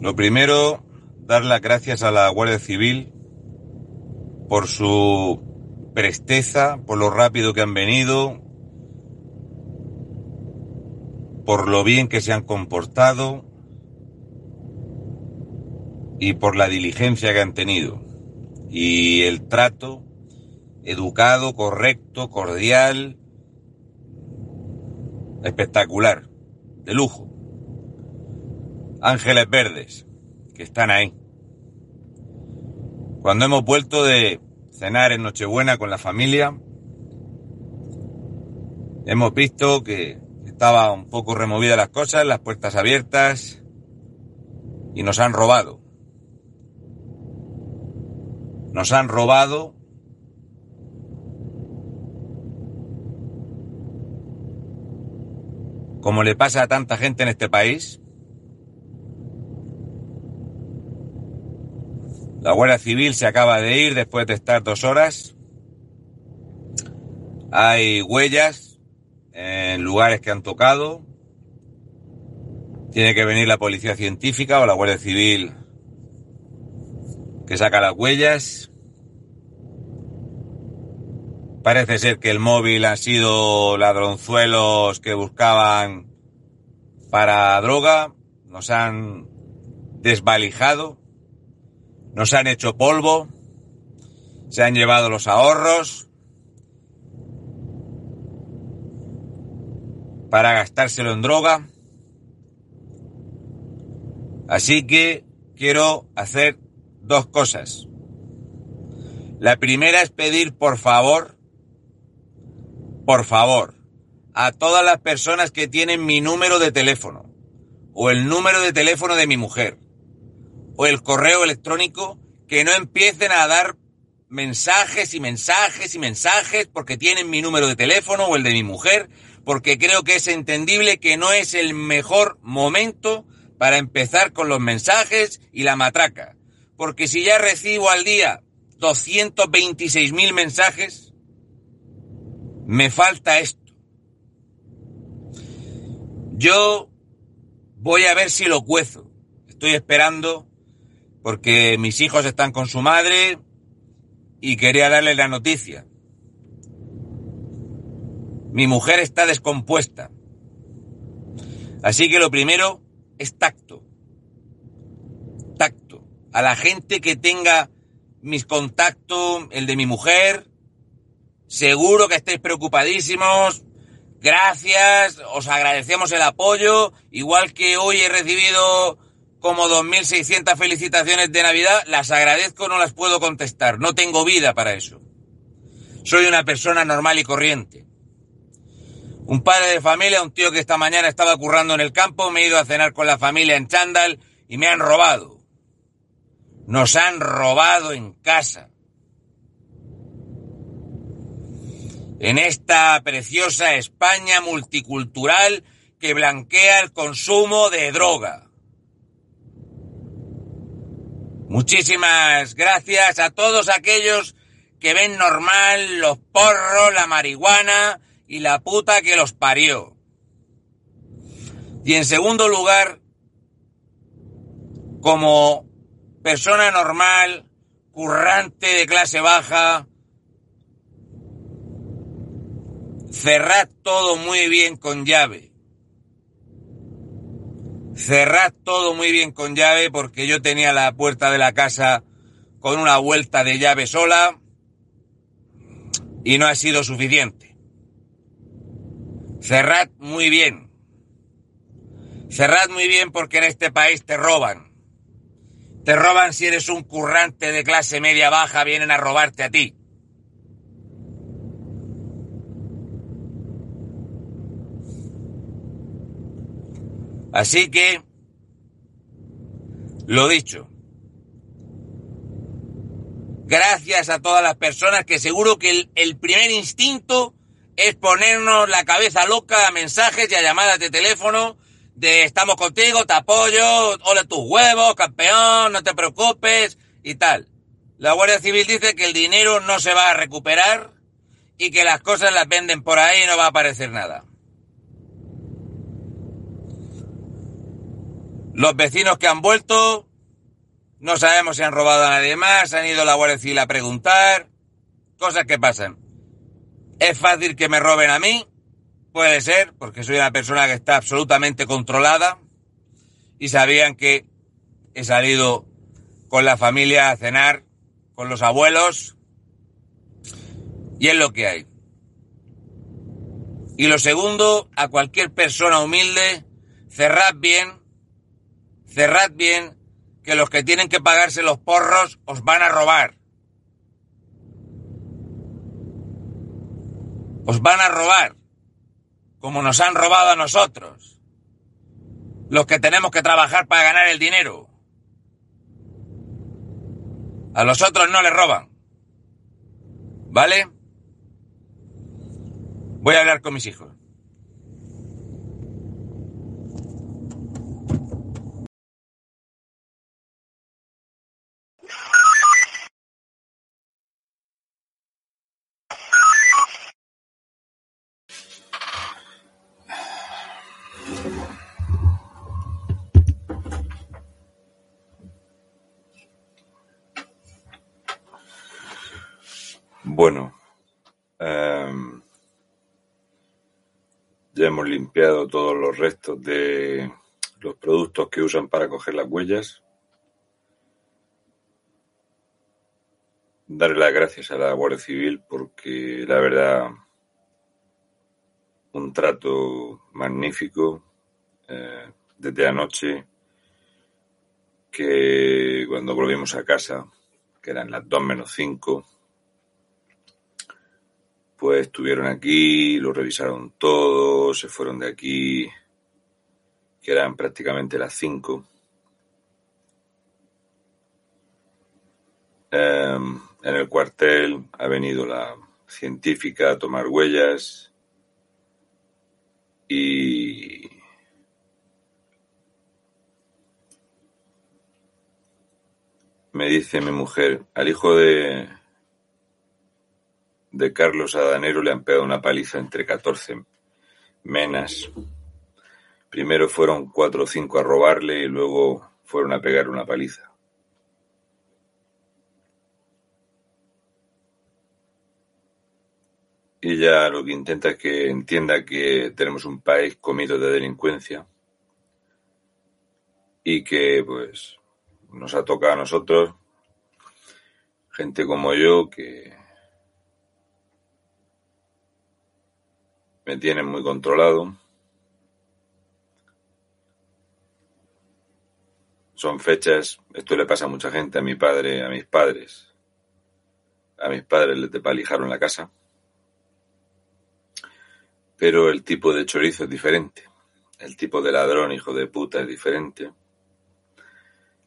Lo primero, dar las gracias a la Guardia Civil por su presteza, por lo rápido que han venido, por lo bien que se han comportado y por la diligencia que han tenido. Y el trato educado, correcto, cordial, espectacular, de lujo ángeles verdes que están ahí. Cuando hemos vuelto de cenar en Nochebuena con la familia, hemos visto que estaba un poco removidas las cosas, las puertas abiertas y nos han robado. Nos han robado como le pasa a tanta gente en este país, La Guardia Civil se acaba de ir después de estar dos horas. Hay huellas en lugares que han tocado. Tiene que venir la policía científica o la Guardia Civil que saca las huellas. Parece ser que el móvil han sido ladronzuelos que buscaban para droga. Nos han desvalijado nos han hecho polvo, se han llevado los ahorros para gastárselo en droga. Así que quiero hacer dos cosas. La primera es pedir por favor, por favor, a todas las personas que tienen mi número de teléfono o el número de teléfono de mi mujer o el correo electrónico que no empiecen a dar mensajes y mensajes y mensajes porque tienen mi número de teléfono o el de mi mujer, porque creo que es entendible que no es el mejor momento para empezar con los mensajes y la matraca. Porque si ya recibo al día 226.000 mensajes, me falta esto. Yo voy a ver si lo cuezo. Estoy esperando porque mis hijos están con su madre y quería darles la noticia. Mi mujer está descompuesta. Así que lo primero es tacto. Tacto. A la gente que tenga mis contactos, el de mi mujer, seguro que estáis preocupadísimos. Gracias, os agradecemos el apoyo, igual que hoy he recibido como 2.600 felicitaciones de Navidad, las agradezco, no las puedo contestar, no tengo vida para eso. Soy una persona normal y corriente. Un padre de familia, un tío que esta mañana estaba currando en el campo, me he ido a cenar con la familia en Chandal y me han robado. Nos han robado en casa. En esta preciosa España multicultural que blanquea el consumo de droga. Muchísimas gracias a todos aquellos que ven normal los porros, la marihuana y la puta que los parió. Y en segundo lugar, como persona normal, currante de clase baja, cerrad todo muy bien con llave. Cerrad todo muy bien con llave porque yo tenía la puerta de la casa con una vuelta de llave sola y no ha sido suficiente. Cerrad muy bien. Cerrad muy bien porque en este país te roban. Te roban si eres un currante de clase media baja, vienen a robarte a ti. Así que Lo dicho. Gracias a todas las personas que seguro que el, primer instinto es ponernos la cabeza loca a mensajes y a llamadas de teléfono de estamos contigo, te apoyo, hola tus huevos, campeón, no te preocupes y tal. La Guardia Civil dice que el dinero no se va a recuperar y que las cosas las venden por ahí y no va a aparecer nada. Los vecinos que han vuelto, no sabemos si han robado a nadie más, han ido a la Guardia a preguntar, cosas que pasan. Es fácil que me roben a mí, puede ser, porque soy una persona que está absolutamente controlada y sabían que he salido con la familia a cenar, con los abuelos, y es lo que hay. Y lo segundo, a cualquier persona humilde, cerrad bien, cerrad bien, que los que tienen que pagarse los porros os van a robar. Os van a robar, como nos han robado a nosotros, los que tenemos que trabajar para ganar el dinero. A los otros no les roban. ¿Vale? Voy a hablar con mis hijos. Bueno, em, ya hemos limpiado todos los restos de los productos que usan para coger las huellas. Darle las gracias a la Guardia Civil porque la verdad un trato magnífico eh, desde anoche que cuando volvimos a casa, que eran las 2 menos 5, pues estuvieron aquí, lo revisaron todo, se fueron de aquí, que eran prácticamente las 5. Em, en el cuartel ha venido la científica a tomar huellas y me dice mi mujer, al hijo de, de Carlos Adanero le han pegado una paliza entre 14 menas. Primero fueron cuatro o cinco a robarle y luego fueron a pegar una paliza. Ella lo que intenta es que entienda que tenemos un país comido de delincuencia y que pues nos ha tocado a nosotros gente como yo que me tienen muy controlado. Son fechas, esto le pasa a mucha gente, a mi padre, a mis padres. A mis padres les depalijaron la casa. Pero el tipo de chorizo es diferente. El tipo de ladrón, hijo de puta, es diferente.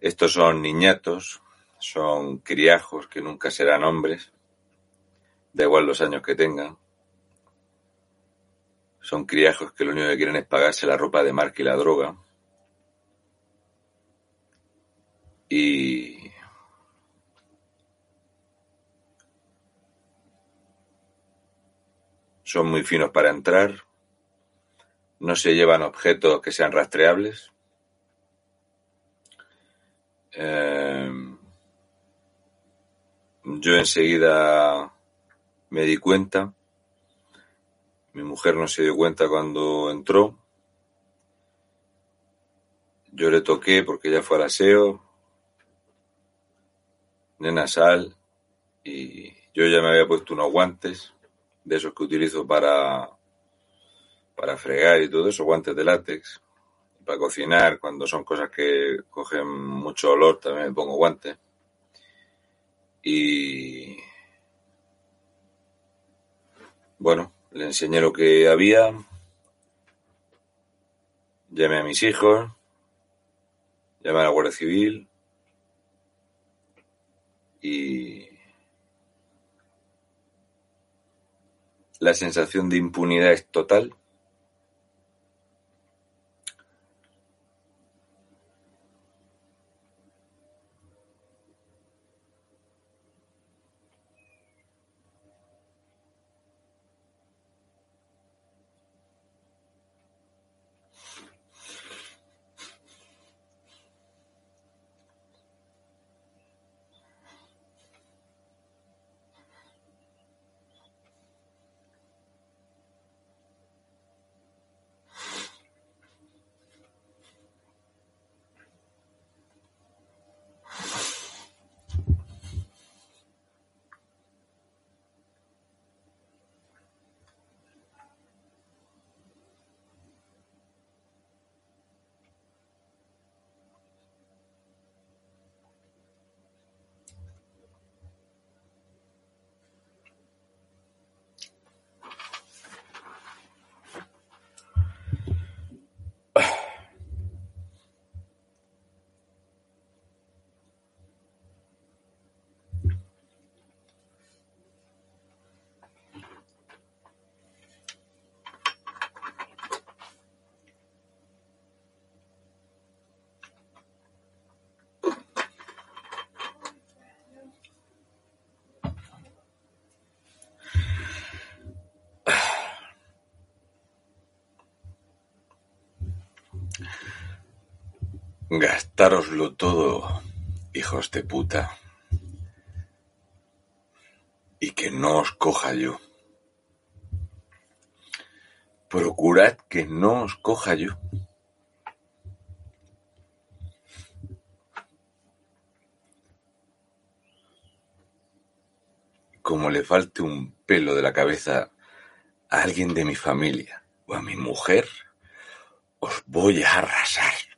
Estos son niñatos, son criajos que nunca serán hombres, da igual los años que tengan. Son criajos que lo único que quieren es pagarse la ropa de marca y la droga. Y son muy finos para entrar. No se llevan objetos que sean rastreables. Eh, yo enseguida me di cuenta mi mujer no se dio cuenta cuando entró. Yo le toqué porque ella fue al aseo. Nena sal. Y yo ya me había puesto unos guantes de esos que utilizo para, para fregar y todo eso, guantes de látex. Para cocinar, cuando son cosas que cogen mucho olor, también me pongo guantes. Y bueno, le enseñé lo que había. Llamé a mis hijos. Llama a la Guardia Civil y la sensación de impunidad es total. Gastároslo todo, hijos de puta, y que no os coja yo. Procurad que no os coja yo. Como le falte un pelo de la cabeza a alguien de mi familia o a mi mujer, os voy a arrasar.